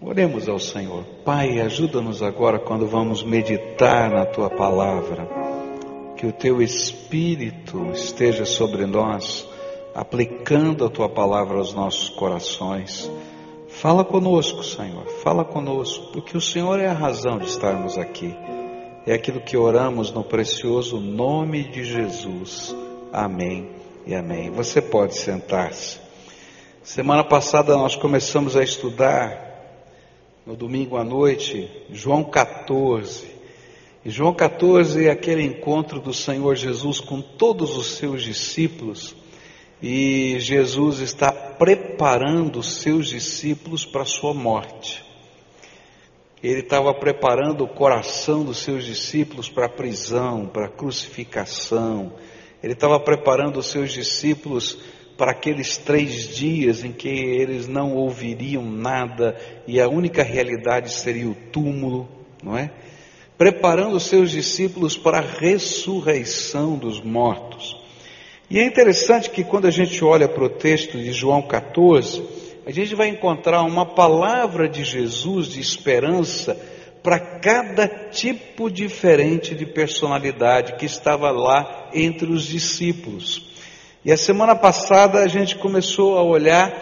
Oremos ao Senhor. Pai, ajuda-nos agora quando vamos meditar na tua palavra. Que o teu Espírito esteja sobre nós, aplicando a tua palavra aos nossos corações. Fala conosco, Senhor, fala conosco, porque o Senhor é a razão de estarmos aqui. É aquilo que oramos no precioso nome de Jesus. Amém e amém. Você pode sentar-se. Semana passada nós começamos a estudar no domingo à noite, João 14. E João 14 é aquele encontro do Senhor Jesus com todos os seus discípulos, e Jesus está preparando os seus discípulos para a sua morte. Ele estava preparando o coração dos seus discípulos para a prisão, para a crucificação. Ele estava preparando os seus discípulos para aqueles três dias em que eles não ouviriam nada e a única realidade seria o túmulo, não é? Preparando seus discípulos para a ressurreição dos mortos. E é interessante que quando a gente olha para o texto de João 14, a gente vai encontrar uma palavra de Jesus de esperança para cada tipo diferente de personalidade que estava lá entre os discípulos. E a semana passada a gente começou a olhar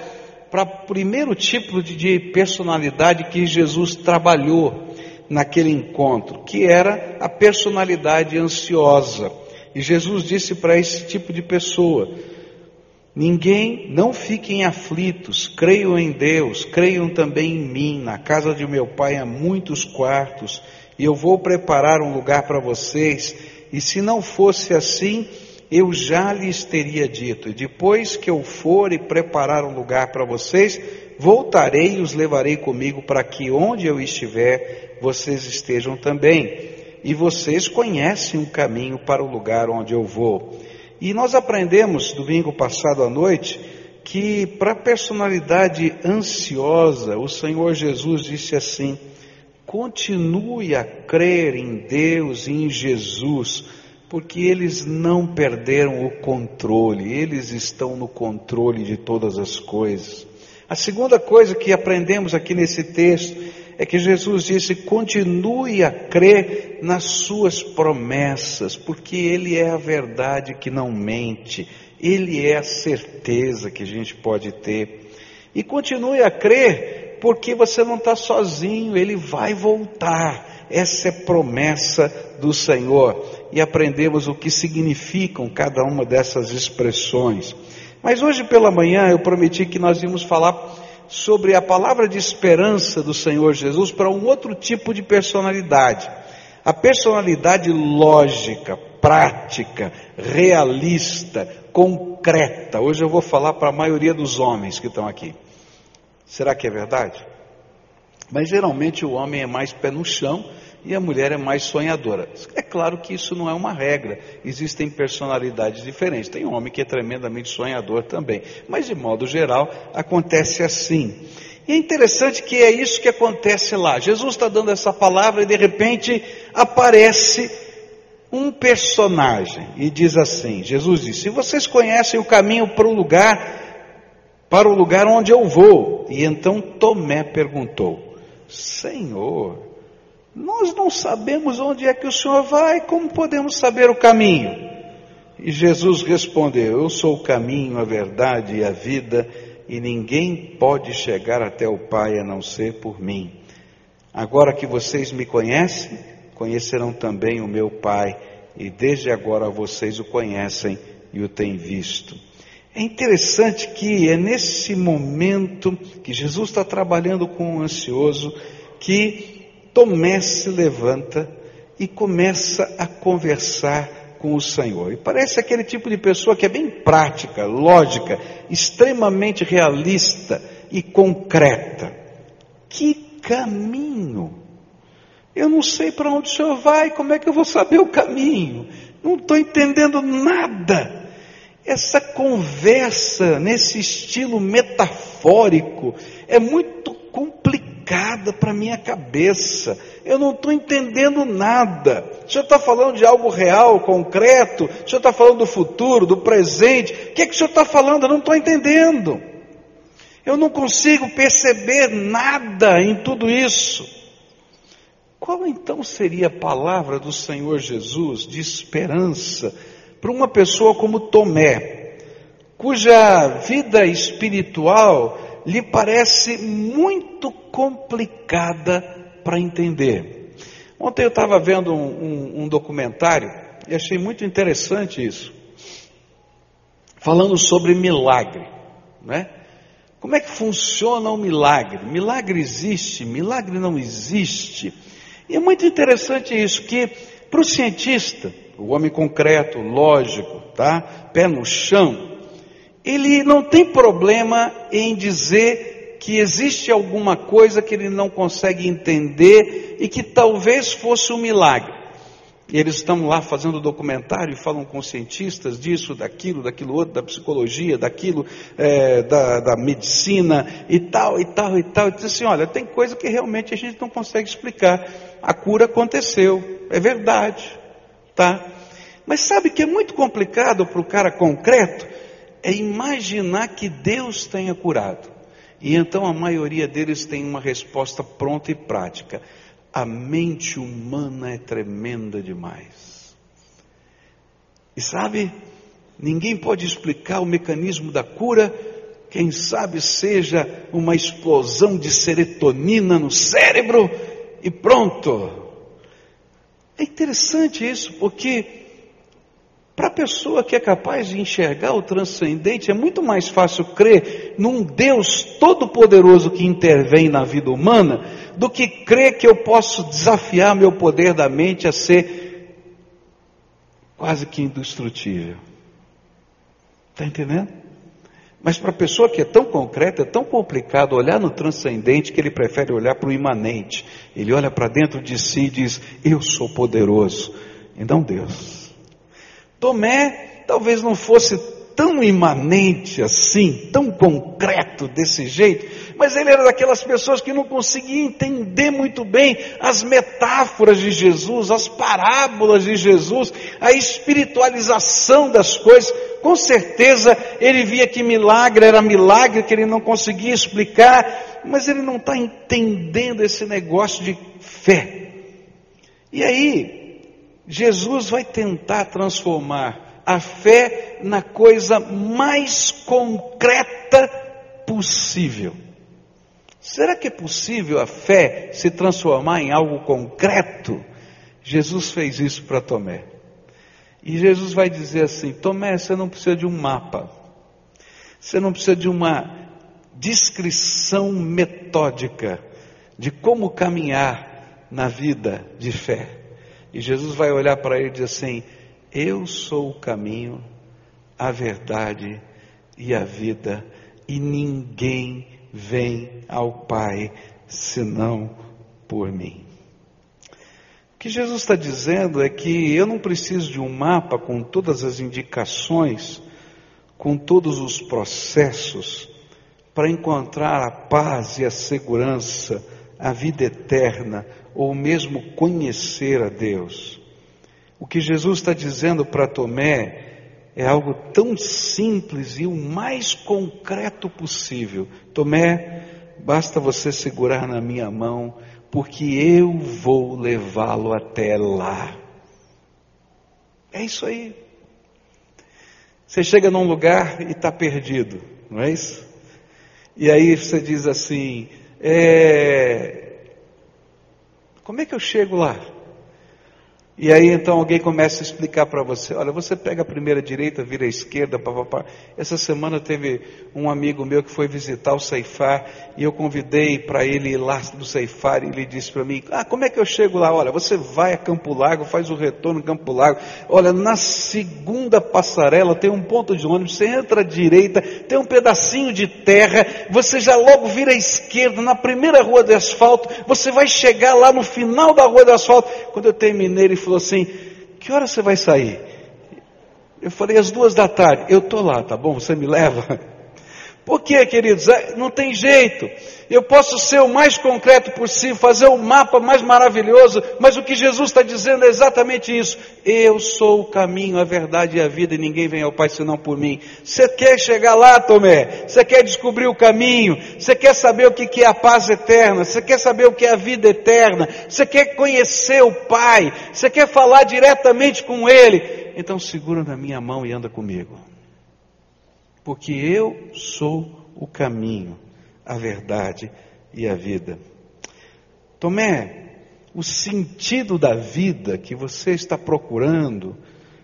para o primeiro tipo de personalidade que Jesus trabalhou naquele encontro, que era a personalidade ansiosa. E Jesus disse para esse tipo de pessoa: Ninguém, não fiquem aflitos, creiam em Deus, creiam também em mim. Na casa de meu pai há muitos quartos, e eu vou preparar um lugar para vocês. E se não fosse assim, eu já lhes teria dito, e depois que eu for e preparar um lugar para vocês, voltarei e os levarei comigo para que onde eu estiver, vocês estejam também. E vocês conhecem o caminho para o lugar onde eu vou. E nós aprendemos domingo passado à noite que para a personalidade ansiosa, o Senhor Jesus disse assim: continue a crer em Deus e em Jesus porque eles não perderam o controle, eles estão no controle de todas as coisas. A segunda coisa que aprendemos aqui nesse texto é que Jesus disse: continue a crer nas suas promessas, porque Ele é a verdade que não mente, Ele é a certeza que a gente pode ter. E continue a crer, porque você não está sozinho, Ele vai voltar. Essa é promessa do Senhor e aprendemos o que significam cada uma dessas expressões. Mas hoje pela manhã eu prometi que nós íamos falar sobre a palavra de esperança do Senhor Jesus para um outro tipo de personalidade. A personalidade lógica, prática, realista, concreta. Hoje eu vou falar para a maioria dos homens que estão aqui. Será que é verdade? Mas geralmente o homem é mais pé no chão e a mulher é mais sonhadora. É claro que isso não é uma regra, existem personalidades diferentes. Tem homem que é tremendamente sonhador também, mas de modo geral acontece assim. E é interessante que é isso que acontece lá. Jesus está dando essa palavra e de repente aparece um personagem e diz assim: Jesus disse: Se vocês conhecem o caminho para o lugar, para o lugar onde eu vou. E então Tomé perguntou: Senhor, nós não sabemos onde é que o Senhor vai, como podemos saber o caminho? E Jesus respondeu: Eu sou o caminho, a verdade e a vida, e ninguém pode chegar até o Pai a não ser por mim. Agora que vocês me conhecem, conhecerão também o meu Pai, e desde agora vocês o conhecem e o têm visto. É interessante que é nesse momento que Jesus está trabalhando com o ansioso que Tomé se levanta e começa a conversar com o Senhor. E parece aquele tipo de pessoa que é bem prática, lógica, extremamente realista e concreta. Que caminho! Eu não sei para onde o senhor vai, como é que eu vou saber o caminho? Não estou entendendo nada. Essa conversa nesse estilo metafórico é muito complicada para minha cabeça. Eu não estou entendendo nada. O senhor está falando de algo real, concreto? O senhor está falando do futuro, do presente? O que, é que o senhor está falando? Eu não estou entendendo. Eu não consigo perceber nada em tudo isso. Qual então seria a palavra do Senhor Jesus de esperança para uma pessoa como Tomé, cuja vida espiritual lhe parece muito complicada para entender? Ontem eu estava vendo um, um, um documentário e achei muito interessante isso, falando sobre milagre, né? Como é que funciona o milagre? Milagre existe, milagre não existe. E é muito interessante isso, que para o cientista, o homem concreto, lógico, tá? Pé no chão, ele não tem problema em dizer que existe alguma coisa que ele não consegue entender e que talvez fosse um milagre. E eles estão lá fazendo documentário e falam com cientistas disso, daquilo, daquilo outro, da psicologia, daquilo, é, da, da, medicina e tal, e tal, e tal. E diz assim: olha, tem coisa que realmente a gente não consegue explicar. A cura aconteceu, é verdade, tá? Mas sabe que é muito complicado para o cara concreto é imaginar que Deus tenha curado. E então a maioria deles tem uma resposta pronta e prática. A mente humana é tremenda demais. E sabe, ninguém pode explicar o mecanismo da cura, quem sabe seja uma explosão de serotonina no cérebro e pronto. É interessante isso, porque para a pessoa que é capaz de enxergar o transcendente, é muito mais fácil crer num Deus todo-poderoso que intervém na vida humana, do que crer que eu posso desafiar meu poder da mente a ser quase que indestrutível. Está entendendo? Mas para a pessoa que é tão concreta, é tão complicado olhar no transcendente que ele prefere olhar para o imanente. Ele olha para dentro de si e diz: Eu sou poderoso. E não Deus. Tomé talvez não fosse tão imanente assim, tão concreto desse jeito, mas ele era daquelas pessoas que não conseguia entender muito bem as metáforas de Jesus, as parábolas de Jesus, a espiritualização das coisas. Com certeza ele via que milagre era milagre, que ele não conseguia explicar, mas ele não está entendendo esse negócio de fé. E aí, Jesus vai tentar transformar a fé na coisa mais concreta possível. Será que é possível a fé se transformar em algo concreto? Jesus fez isso para Tomé. E Jesus vai dizer assim: Tomé, você não precisa de um mapa, você não precisa de uma descrição metódica de como caminhar na vida de fé. E Jesus vai olhar para ele e dizer assim: Eu sou o caminho, a verdade e a vida, e ninguém vem ao Pai senão por mim. O que Jesus está dizendo é que eu não preciso de um mapa com todas as indicações, com todos os processos, para encontrar a paz e a segurança, a vida eterna, ou mesmo conhecer a Deus. O que Jesus está dizendo para Tomé é algo tão simples e o mais concreto possível. Tomé, basta você segurar na minha mão, porque eu vou levá-lo até lá. É isso aí. Você chega num lugar e está perdido, não é isso? E aí você diz assim: é, como é que eu chego lá? E aí então alguém começa a explicar para você, olha, você pega a primeira direita, vira a esquerda, papapá. Essa semana teve um amigo meu que foi visitar o Ceifar e eu convidei para ele ir lá do Ceifar e ele disse para mim, ah, como é que eu chego lá? Olha, você vai a Campo Largo, faz o retorno em Campo Largo, olha, na segunda passarela tem um ponto de ônibus, você entra à direita, tem um pedacinho de terra, você já logo vira à esquerda, na primeira rua de asfalto, você vai chegar lá no final da rua de asfalto. Quando eu terminei, ele falou assim: Que hora você vai sair? Eu falei: Às duas da tarde. Eu estou lá, tá bom? Você me leva? Por quê, queridos? É, não tem jeito. Eu posso ser o mais concreto possível, fazer o mapa mais maravilhoso, mas o que Jesus está dizendo é exatamente isso. Eu sou o caminho, a verdade e a vida, e ninguém vem ao Pai senão por mim. Você quer chegar lá, Tomé? Você quer descobrir o caminho? Você quer saber o que é a paz eterna? Você quer saber o que é a vida eterna? Você quer conhecer o Pai? Você quer falar diretamente com Ele? Então segura na minha mão e anda comigo. Porque eu sou o caminho a verdade e a vida. Tomé, o sentido da vida que você está procurando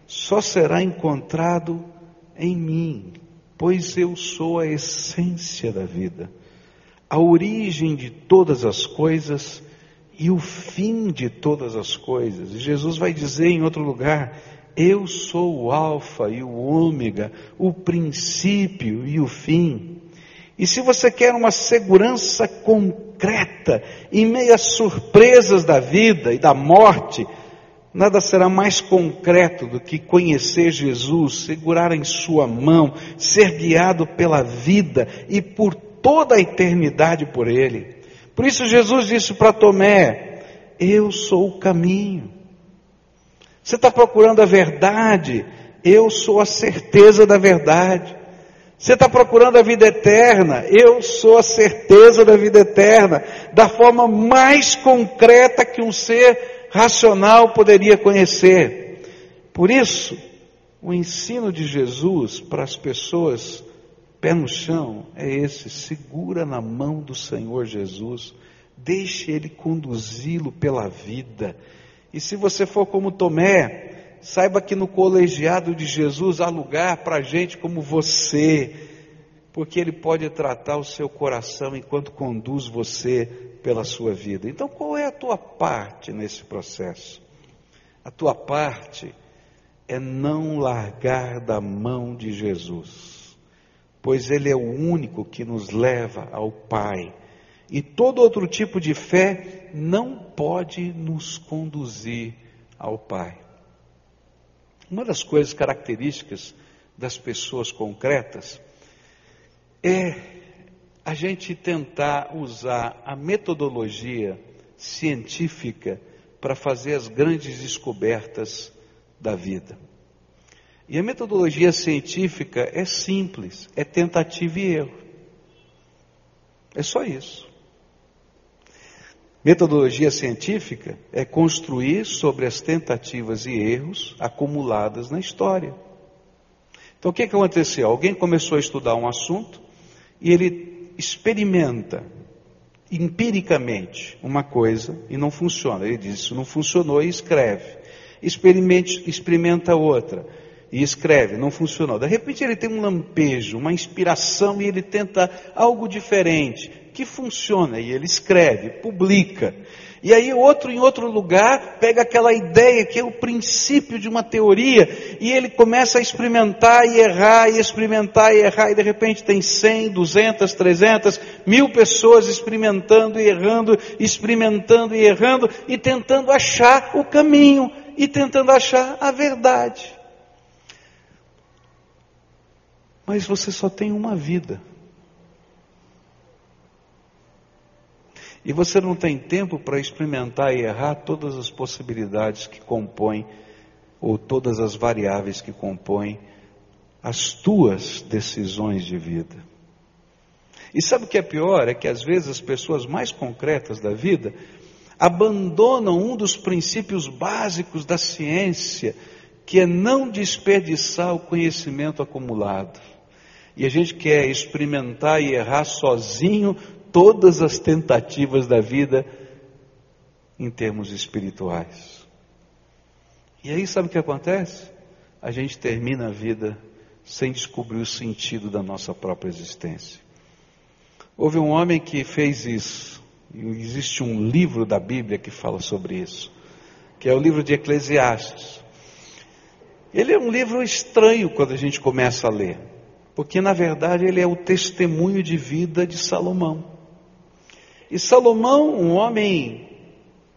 só será encontrado em mim, pois eu sou a essência da vida, a origem de todas as coisas e o fim de todas as coisas. E Jesus vai dizer em outro lugar: Eu sou o Alfa e o Ômega, o princípio e o fim. E se você quer uma segurança concreta em meio às surpresas da vida e da morte, nada será mais concreto do que conhecer Jesus, segurar em sua mão, ser guiado pela vida e por toda a eternidade por Ele. Por isso Jesus disse para Tomé: Eu sou o caminho. Você está procurando a verdade, eu sou a certeza da verdade. Você está procurando a vida eterna? Eu sou a certeza da vida eterna, da forma mais concreta que um ser racional poderia conhecer. Por isso, o ensino de Jesus para as pessoas pé no chão é esse: segura na mão do Senhor Jesus, deixe Ele conduzi-lo pela vida. E se você for como Tomé, Saiba que no colegiado de Jesus há lugar para gente como você, porque Ele pode tratar o seu coração enquanto conduz você pela sua vida. Então, qual é a tua parte nesse processo? A tua parte é não largar da mão de Jesus, pois Ele é o único que nos leva ao Pai. E todo outro tipo de fé não pode nos conduzir ao Pai. Uma das coisas características das pessoas concretas é a gente tentar usar a metodologia científica para fazer as grandes descobertas da vida. E a metodologia científica é simples, é tentativa e erro. É só isso. Metodologia científica é construir sobre as tentativas e erros acumuladas na história. Então o que, que aconteceu? Alguém começou a estudar um assunto e ele experimenta empiricamente uma coisa e não funciona. Ele diz: Isso não funcionou e escreve. Experimente, experimenta outra e escreve, não funcionou. De repente ele tem um lampejo, uma inspiração e ele tenta algo diferente que funciona e ele escreve, publica. E aí outro em outro lugar pega aquela ideia que é o princípio de uma teoria e ele começa a experimentar e errar e experimentar e errar e de repente tem 100, 200, 300, mil pessoas experimentando e errando, experimentando e errando e tentando achar o caminho e tentando achar a verdade. Mas você só tem uma vida. E você não tem tempo para experimentar e errar todas as possibilidades que compõem, ou todas as variáveis que compõem as tuas decisões de vida. E sabe o que é pior? É que às vezes as pessoas mais concretas da vida abandonam um dos princípios básicos da ciência, que é não desperdiçar o conhecimento acumulado. E a gente quer experimentar e errar sozinho todas as tentativas da vida em termos espirituais. E aí sabe o que acontece? A gente termina a vida sem descobrir o sentido da nossa própria existência. Houve um homem que fez isso. Existe um livro da Bíblia que fala sobre isso, que é o livro de Eclesiastes. Ele é um livro estranho quando a gente começa a ler, porque na verdade ele é o testemunho de vida de Salomão. E Salomão, um homem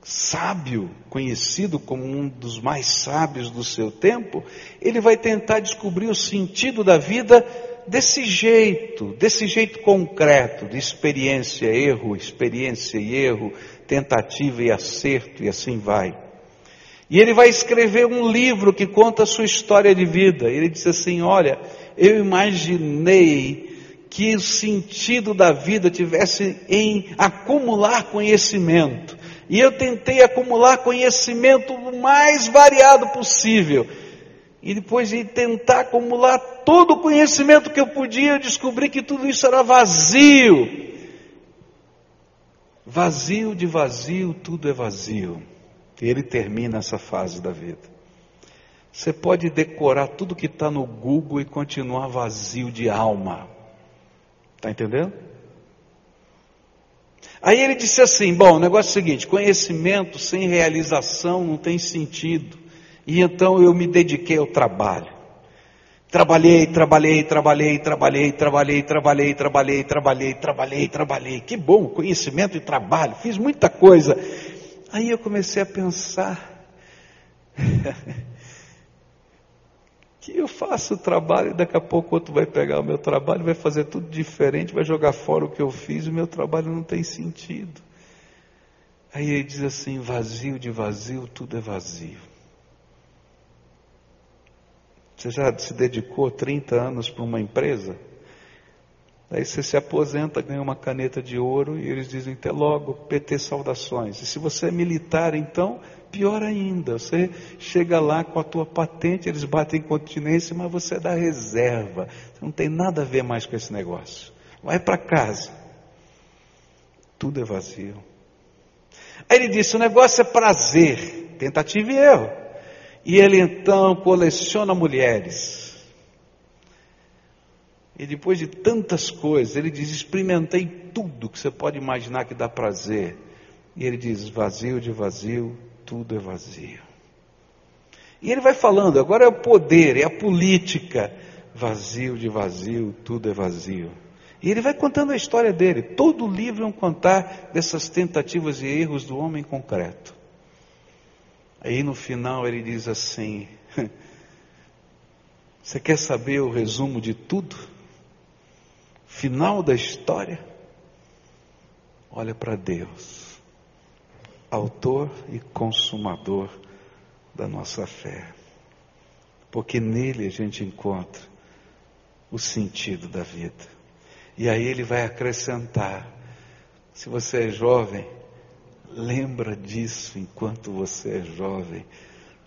sábio, conhecido como um dos mais sábios do seu tempo, ele vai tentar descobrir o sentido da vida desse jeito, desse jeito concreto, de experiência, erro, experiência e erro, tentativa e acerto, e assim vai. E ele vai escrever um livro que conta a sua história de vida. Ele diz assim: Olha, eu imaginei que o sentido da vida tivesse em acumular conhecimento. E eu tentei acumular conhecimento o mais variado possível. E depois de tentar acumular todo o conhecimento que eu podia, eu descobri que tudo isso era vazio. Vazio de vazio, tudo é vazio. Ele termina essa fase da vida. Você pode decorar tudo que está no Google e continuar vazio de alma. Está entendendo? Aí ele disse assim: bom, o negócio é o seguinte: conhecimento sem realização não tem sentido. E então eu me dediquei ao trabalho. Trabalhei, trabalhei, trabalhei, trabalhei, trabalhei, trabalhei, trabalhei, trabalhei, trabalhei, trabalhei. Que bom, conhecimento e trabalho. Fiz muita coisa. Aí eu comecei a pensar que eu faço o trabalho e daqui a pouco outro vai pegar o meu trabalho, vai fazer tudo diferente, vai jogar fora o que eu fiz, o meu trabalho não tem sentido. Aí ele diz assim: vazio de vazio, tudo é vazio. Você já se dedicou 30 anos para uma empresa? Aí você se aposenta, ganha uma caneta de ouro e eles dizem até logo, PT saudações. E se você é militar, então, pior ainda, você chega lá com a tua patente, eles batem continência, mas você é da reserva. Você não tem nada a ver mais com esse negócio. Vai para casa. Tudo é vazio. Aí ele disse: o negócio é prazer, tentativa e erro. E ele então coleciona mulheres e depois de tantas coisas, ele diz: experimentei tudo que você pode imaginar que dá prazer. E ele diz: vazio de vazio, tudo é vazio. E ele vai falando: agora é o poder, é a política. Vazio de vazio, tudo é vazio. E ele vai contando a história dele. Todo o livro é um contar dessas tentativas e erros do homem concreto. Aí no final ele diz assim: Você quer saber o resumo de tudo? Final da história, olha para Deus, autor e consumador da nossa fé. Porque nele a gente encontra o sentido da vida. E aí ele vai acrescentar: se você é jovem, lembra disso enquanto você é jovem,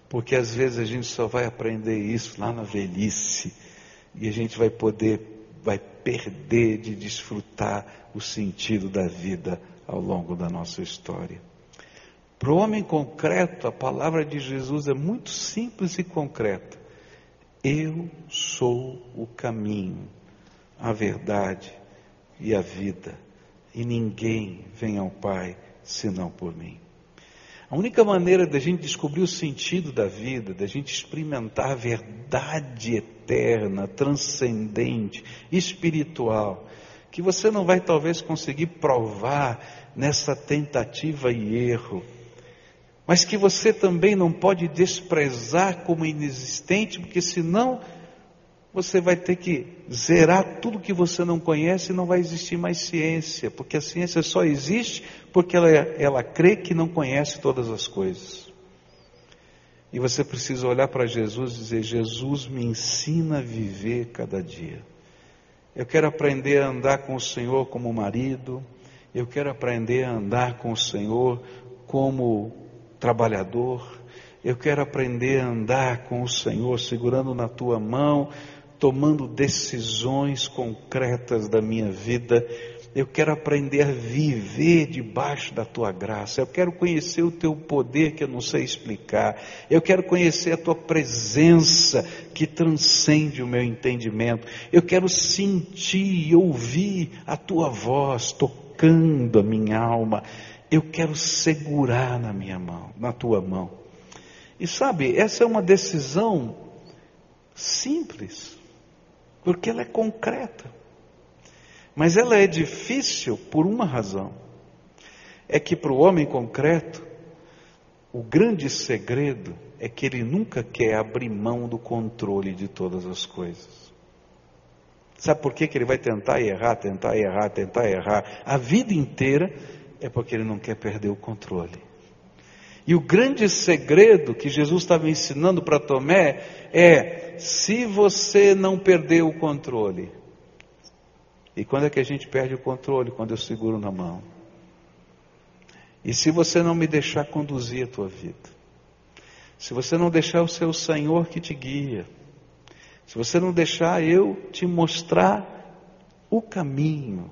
porque às vezes a gente só vai aprender isso lá na velhice e a gente vai poder vai perder de desfrutar o sentido da vida ao longo da nossa história. Para o homem concreto, a palavra de Jesus é muito simples e concreta. Eu sou o caminho, a verdade e a vida, e ninguém vem ao Pai senão por mim. A única maneira da gente descobrir o sentido da vida, da gente experimentar a verdade eterna, transcendente, espiritual, que você não vai talvez conseguir provar nessa tentativa e erro, mas que você também não pode desprezar como inexistente, porque senão você vai ter que zerar tudo que você não conhece e não vai existir mais ciência, porque a ciência só existe porque ela, ela crê que não conhece todas as coisas. E você precisa olhar para Jesus e dizer: Jesus me ensina a viver cada dia. Eu quero aprender a andar com o Senhor como marido, eu quero aprender a andar com o Senhor como trabalhador, eu quero aprender a andar com o Senhor segurando na tua mão, tomando decisões concretas da minha vida. Eu quero aprender a viver debaixo da tua graça. Eu quero conhecer o teu poder que eu não sei explicar. Eu quero conhecer a tua presença que transcende o meu entendimento. Eu quero sentir e ouvir a tua voz tocando a minha alma. Eu quero segurar na minha mão, na tua mão. E sabe, essa é uma decisão simples porque ela é concreta. Mas ela é difícil por uma razão: é que para o homem concreto, o grande segredo é que ele nunca quer abrir mão do controle de todas as coisas. Sabe por que, que ele vai tentar errar, tentar errar, tentar errar a vida inteira? É porque ele não quer perder o controle. E o grande segredo que Jesus estava ensinando para Tomé é: se você não perder o controle, e quando é que a gente perde o controle? Quando eu seguro na mão. E se você não me deixar conduzir a tua vida, se você não deixar o seu Senhor que te guia, se você não deixar eu te mostrar o caminho,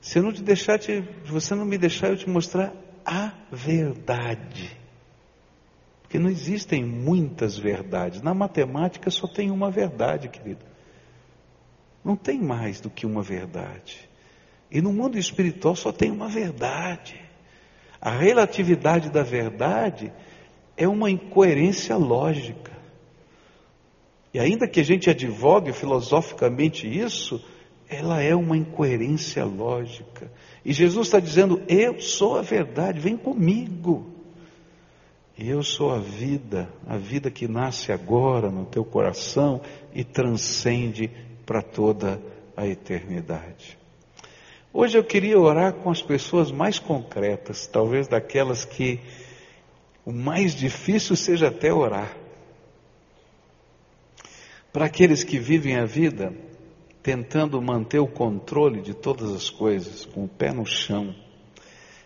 se eu não te deixar, te, você não me deixar eu te mostrar a verdade, porque não existem muitas verdades. Na matemática só tem uma verdade, querido. Não tem mais do que uma verdade. E no mundo espiritual só tem uma verdade. A relatividade da verdade é uma incoerência lógica. E ainda que a gente advogue filosoficamente isso, ela é uma incoerência lógica. E Jesus está dizendo: Eu sou a verdade, vem comigo. Eu sou a vida, a vida que nasce agora no teu coração e transcende para toda a eternidade. Hoje eu queria orar com as pessoas mais concretas, talvez daquelas que o mais difícil seja até orar. Para aqueles que vivem a vida tentando manter o controle de todas as coisas, com o pé no chão.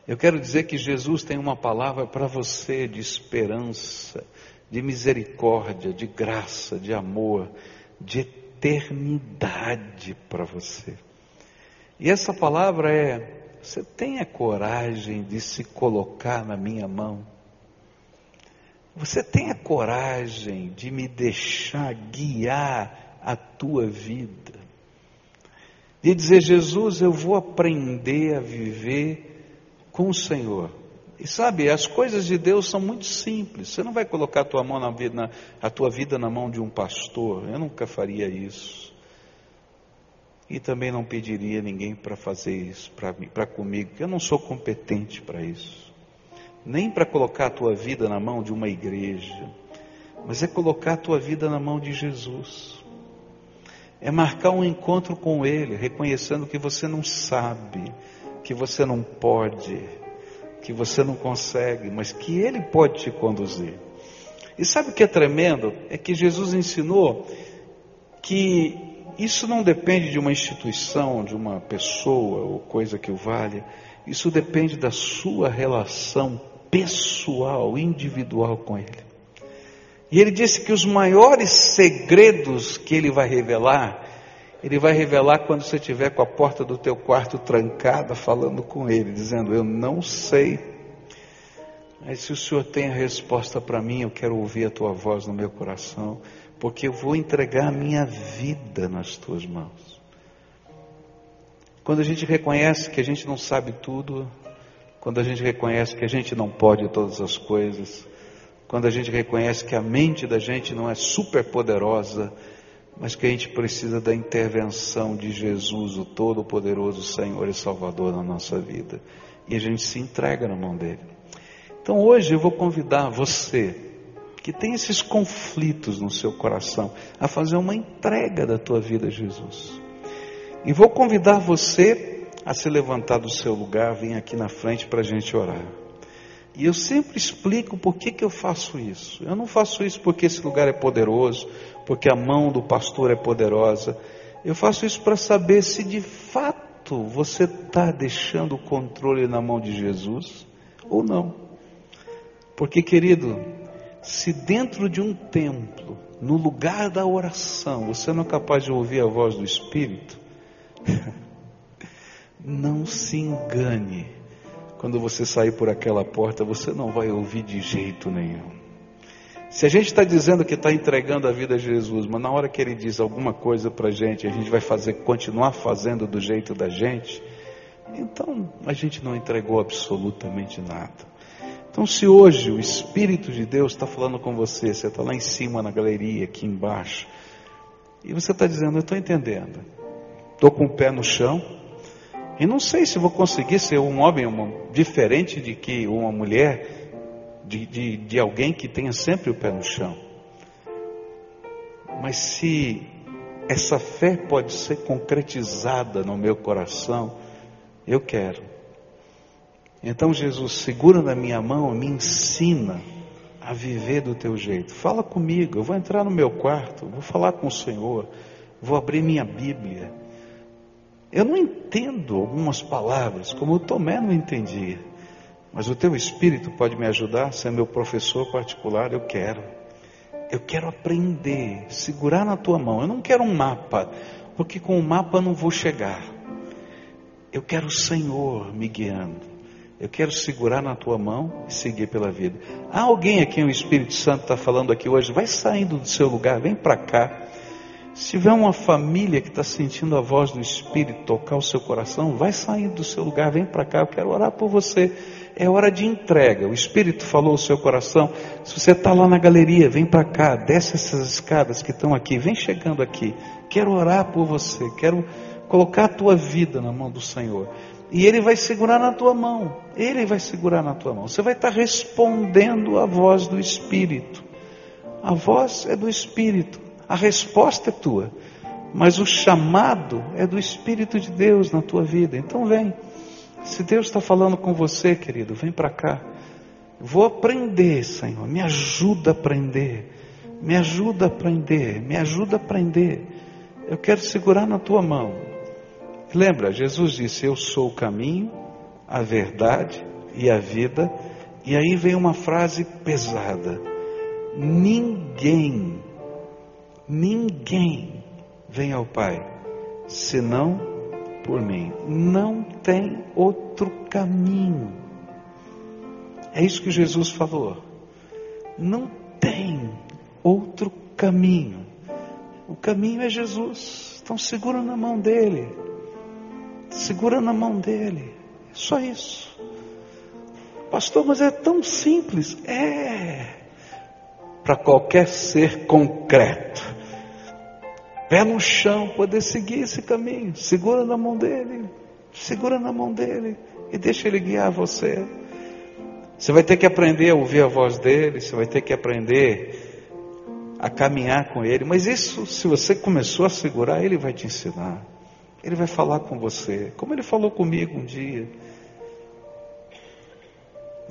Eu quero dizer que Jesus tem uma palavra para você de esperança, de misericórdia, de graça, de amor, de eternidade para você. E essa palavra é: você tenha coragem de se colocar na minha mão. Você tenha coragem de me deixar guiar a tua vida. De dizer, Jesus, eu vou aprender a viver com o Senhor. E sabe, as coisas de Deus são muito simples. Você não vai colocar a tua, mão na vida, a tua vida na mão de um pastor. Eu nunca faria isso. E também não pediria ninguém para fazer isso para comigo, porque eu não sou competente para isso. Nem para colocar a tua vida na mão de uma igreja, mas é colocar a tua vida na mão de Jesus. É marcar um encontro com Ele, reconhecendo que você não sabe, que você não pode, que você não consegue, mas que Ele pode te conduzir. E sabe o que é tremendo? É que Jesus ensinou que isso não depende de uma instituição, de uma pessoa ou coisa que o valha. Isso depende da sua relação pessoal, individual com Ele. E ele disse que os maiores segredos que ele vai revelar, ele vai revelar quando você estiver com a porta do teu quarto trancada, falando com ele, dizendo: Eu não sei, mas se o Senhor tem a resposta para mim, eu quero ouvir a tua voz no meu coração porque eu vou entregar a minha vida nas tuas mãos. Quando a gente reconhece que a gente não sabe tudo, quando a gente reconhece que a gente não pode todas as coisas, quando a gente reconhece que a mente da gente não é super poderosa, mas que a gente precisa da intervenção de Jesus, o Todo-Poderoso Senhor e Salvador na nossa vida, e a gente se entrega na mão dele. Então hoje eu vou convidar você que tem esses conflitos no seu coração, a fazer uma entrega da tua vida a Jesus. E vou convidar você a se levantar do seu lugar, vir aqui na frente para a gente orar. E eu sempre explico por que, que eu faço isso. Eu não faço isso porque esse lugar é poderoso, porque a mão do pastor é poderosa. Eu faço isso para saber se de fato você está deixando o controle na mão de Jesus ou não. Porque, querido, se dentro de um templo, no lugar da oração, você não é capaz de ouvir a voz do Espírito, não se engane. Quando você sair por aquela porta, você não vai ouvir de jeito nenhum. Se a gente está dizendo que está entregando a vida a Jesus, mas na hora que Ele diz alguma coisa para a gente, a gente vai fazer, continuar fazendo do jeito da gente, então a gente não entregou absolutamente nada. Então, se hoje o Espírito de Deus está falando com você, você está lá em cima na galeria, aqui embaixo, e você está dizendo: Eu estou entendendo, estou com o pé no chão, e não sei se vou conseguir ser um homem uma, diferente de que uma mulher, de, de, de alguém que tenha sempre o pé no chão. Mas se essa fé pode ser concretizada no meu coração, eu quero. Então Jesus segura na minha mão, me ensina a viver do teu jeito. Fala comigo, eu vou entrar no meu quarto, vou falar com o Senhor, vou abrir minha Bíblia. Eu não entendo algumas palavras, como o Tomé não entendia, mas o teu Espírito pode me ajudar, ser meu professor particular, eu quero. Eu quero aprender, segurar na tua mão. Eu não quero um mapa, porque com o mapa não vou chegar. Eu quero o Senhor me guiando. Eu quero segurar na tua mão e seguir pela vida. Há alguém a quem o Espírito Santo está falando aqui hoje? Vai saindo do seu lugar, vem para cá. Se tiver uma família que está sentindo a voz do Espírito tocar o seu coração, vai saindo do seu lugar, vem para cá. Eu quero orar por você. É hora de entrega. O Espírito falou o seu coração. Se você está lá na galeria, vem para cá, desce essas escadas que estão aqui, vem chegando aqui. Quero orar por você. Quero colocar a tua vida na mão do Senhor. E Ele vai segurar na tua mão. Ele vai segurar na tua mão. Você vai estar respondendo à voz do Espírito. A voz é do Espírito. A resposta é tua. Mas o chamado é do Espírito de Deus na tua vida. Então vem. Se Deus está falando com você, querido, vem para cá. Vou aprender, Senhor. Me ajuda a aprender. Me ajuda a aprender. Me ajuda a aprender. Eu quero segurar na tua mão. Lembra, Jesus disse: Eu sou o caminho, a verdade e a vida. E aí vem uma frase pesada: Ninguém, ninguém vem ao Pai senão por mim. Não tem outro caminho. É isso que Jesus falou. Não tem outro caminho. O caminho é Jesus. Então segura na mão dele. Segura na mão dele. É só isso. Pastor, mas é tão simples. É. Para qualquer ser concreto. Pé no chão, poder seguir esse caminho. Segura na mão dele. Segura na mão dele. E deixa ele guiar você. Você vai ter que aprender a ouvir a voz dele. Você vai ter que aprender a caminhar com ele. Mas isso, se você começou a segurar, ele vai te ensinar. Ele vai falar com você, como ele falou comigo um dia.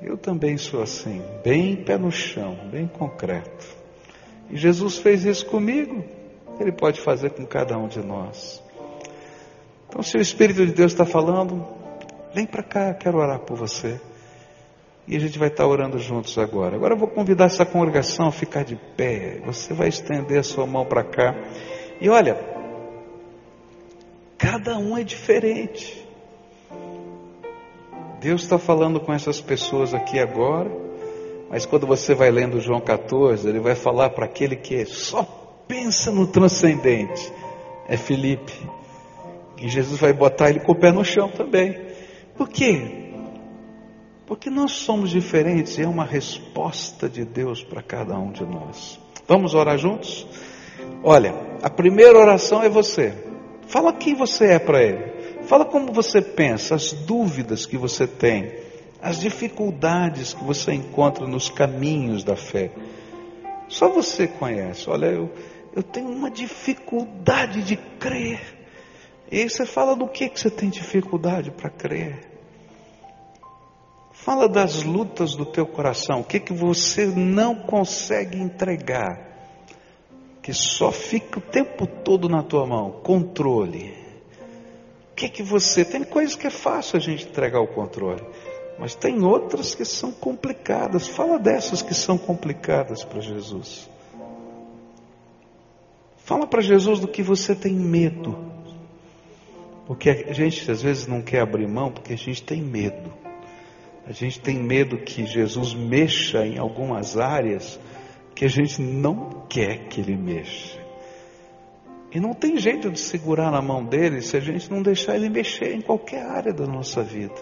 Eu também sou assim, bem pé no chão, bem concreto. E Jesus fez isso comigo, ele pode fazer com cada um de nós. Então, se o Espírito de Deus está falando, vem para cá, quero orar por você. E a gente vai estar orando juntos agora. Agora eu vou convidar essa congregação a ficar de pé. Você vai estender a sua mão para cá. E olha, Cada um é diferente. Deus está falando com essas pessoas aqui agora, mas quando você vai lendo João 14, ele vai falar para aquele que só pensa no transcendente, é Felipe. E Jesus vai botar ele com o pé no chão também. Por quê? Porque nós somos diferentes e é uma resposta de Deus para cada um de nós. Vamos orar juntos? Olha, a primeira oração é você. Fala quem você é para Ele. Fala como você pensa, as dúvidas que você tem, as dificuldades que você encontra nos caminhos da fé. Só você conhece. Olha, eu, eu tenho uma dificuldade de crer. E aí você fala do que, que você tem dificuldade para crer. Fala das lutas do teu coração, o que, que você não consegue entregar que só fica o tempo todo na tua mão, controle. O que que você tem coisas que é fácil a gente entregar o controle, mas tem outras que são complicadas. Fala dessas que são complicadas para Jesus. Fala para Jesus do que você tem medo. Porque a gente às vezes não quer abrir mão porque a gente tem medo. A gente tem medo que Jesus mexa em algumas áreas que a gente não quer que ele mexa. E não tem jeito de segurar na mão dele se a gente não deixar ele mexer em qualquer área da nossa vida.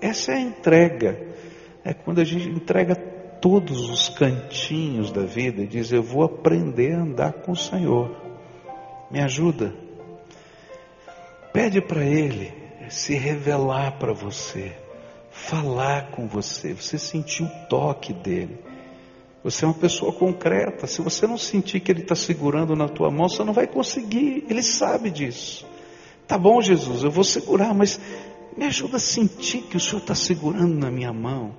Essa é a entrega. É quando a gente entrega todos os cantinhos da vida e diz: Eu vou aprender a andar com o Senhor. Me ajuda. Pede para Ele se revelar para você, falar com você, você sentir o toque dele. Você é uma pessoa concreta. Se você não sentir que Ele está segurando na tua mão, você não vai conseguir. Ele sabe disso. Tá bom, Jesus, eu vou segurar, mas me ajuda a sentir que o Senhor está segurando na minha mão.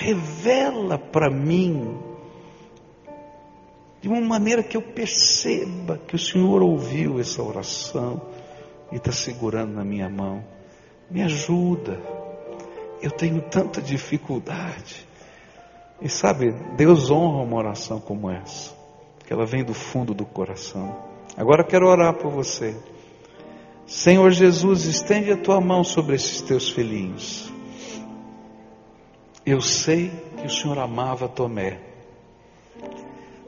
Revela para mim, de uma maneira que eu perceba que o Senhor ouviu essa oração e está segurando na minha mão. Me ajuda. Eu tenho tanta dificuldade. E sabe, Deus honra uma oração como essa, que ela vem do fundo do coração. Agora quero orar por você. Senhor Jesus, estende a tua mão sobre esses teus filhinhos. Eu sei que o Senhor amava Tomé.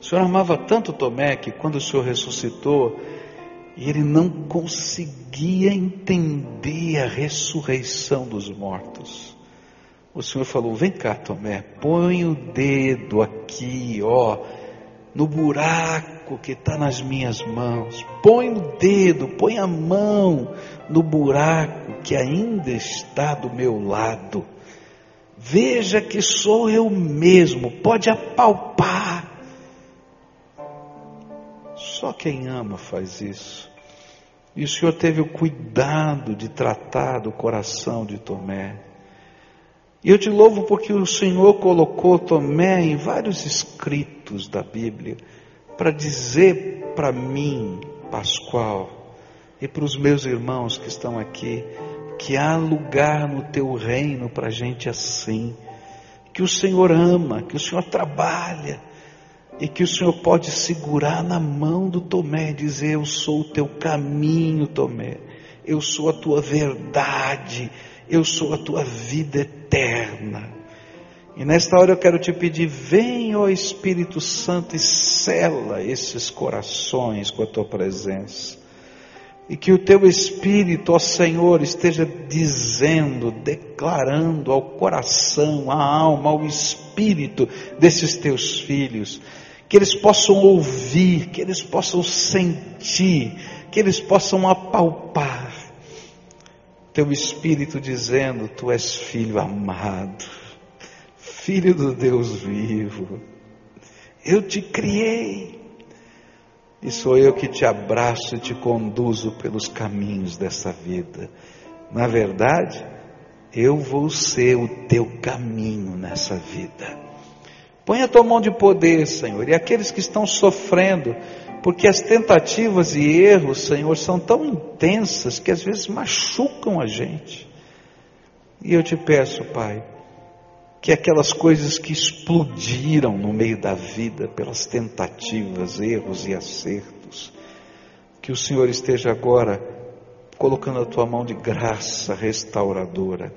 O Senhor amava tanto Tomé que quando o Senhor ressuscitou, ele não conseguia entender a ressurreição dos mortos o Senhor falou: Vem cá, Tomé, põe o dedo aqui, ó, no buraco que está nas minhas mãos. Põe o dedo, põe a mão no buraco que ainda está do meu lado. Veja que sou eu mesmo, pode apalpar. Só quem ama faz isso. E o Senhor teve o cuidado de tratar do coração de Tomé. E eu te louvo porque o Senhor colocou Tomé em vários escritos da Bíblia para dizer para mim, Pascoal, e para os meus irmãos que estão aqui, que há lugar no teu reino para gente assim, que o Senhor ama, que o Senhor trabalha, e que o Senhor pode segurar na mão do Tomé e dizer: Eu sou o teu caminho, Tomé, eu sou a tua verdade, eu sou a tua vida eterna. E nesta hora eu quero te pedir, vem, ó Espírito Santo, e sela esses corações com a tua presença. E que o teu Espírito, ó Senhor, esteja dizendo, declarando ao coração, à alma, ao espírito desses teus filhos, que eles possam ouvir, que eles possam sentir, que eles possam apalpar teu espírito dizendo: Tu és filho amado, filho do Deus vivo. Eu te criei. E sou eu que te abraço e te conduzo pelos caminhos dessa vida. Na verdade, eu vou ser o teu caminho nessa vida. Põe a tua mão de poder, Senhor, e aqueles que estão sofrendo, porque as tentativas e erros, Senhor, são tão intensas que às vezes machucam a gente. E eu te peço, Pai, que aquelas coisas que explodiram no meio da vida pelas tentativas, erros e acertos, que o Senhor esteja agora colocando a tua mão de graça restauradora.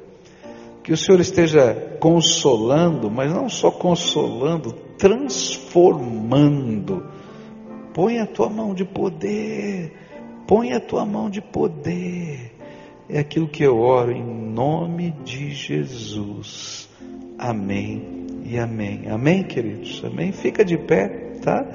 Que o Senhor esteja consolando, mas não só consolando, transformando Põe a tua mão de poder. Põe a tua mão de poder. É aquilo que eu oro em nome de Jesus. Amém e amém. Amém, queridos? Amém? Fica de pé, tá?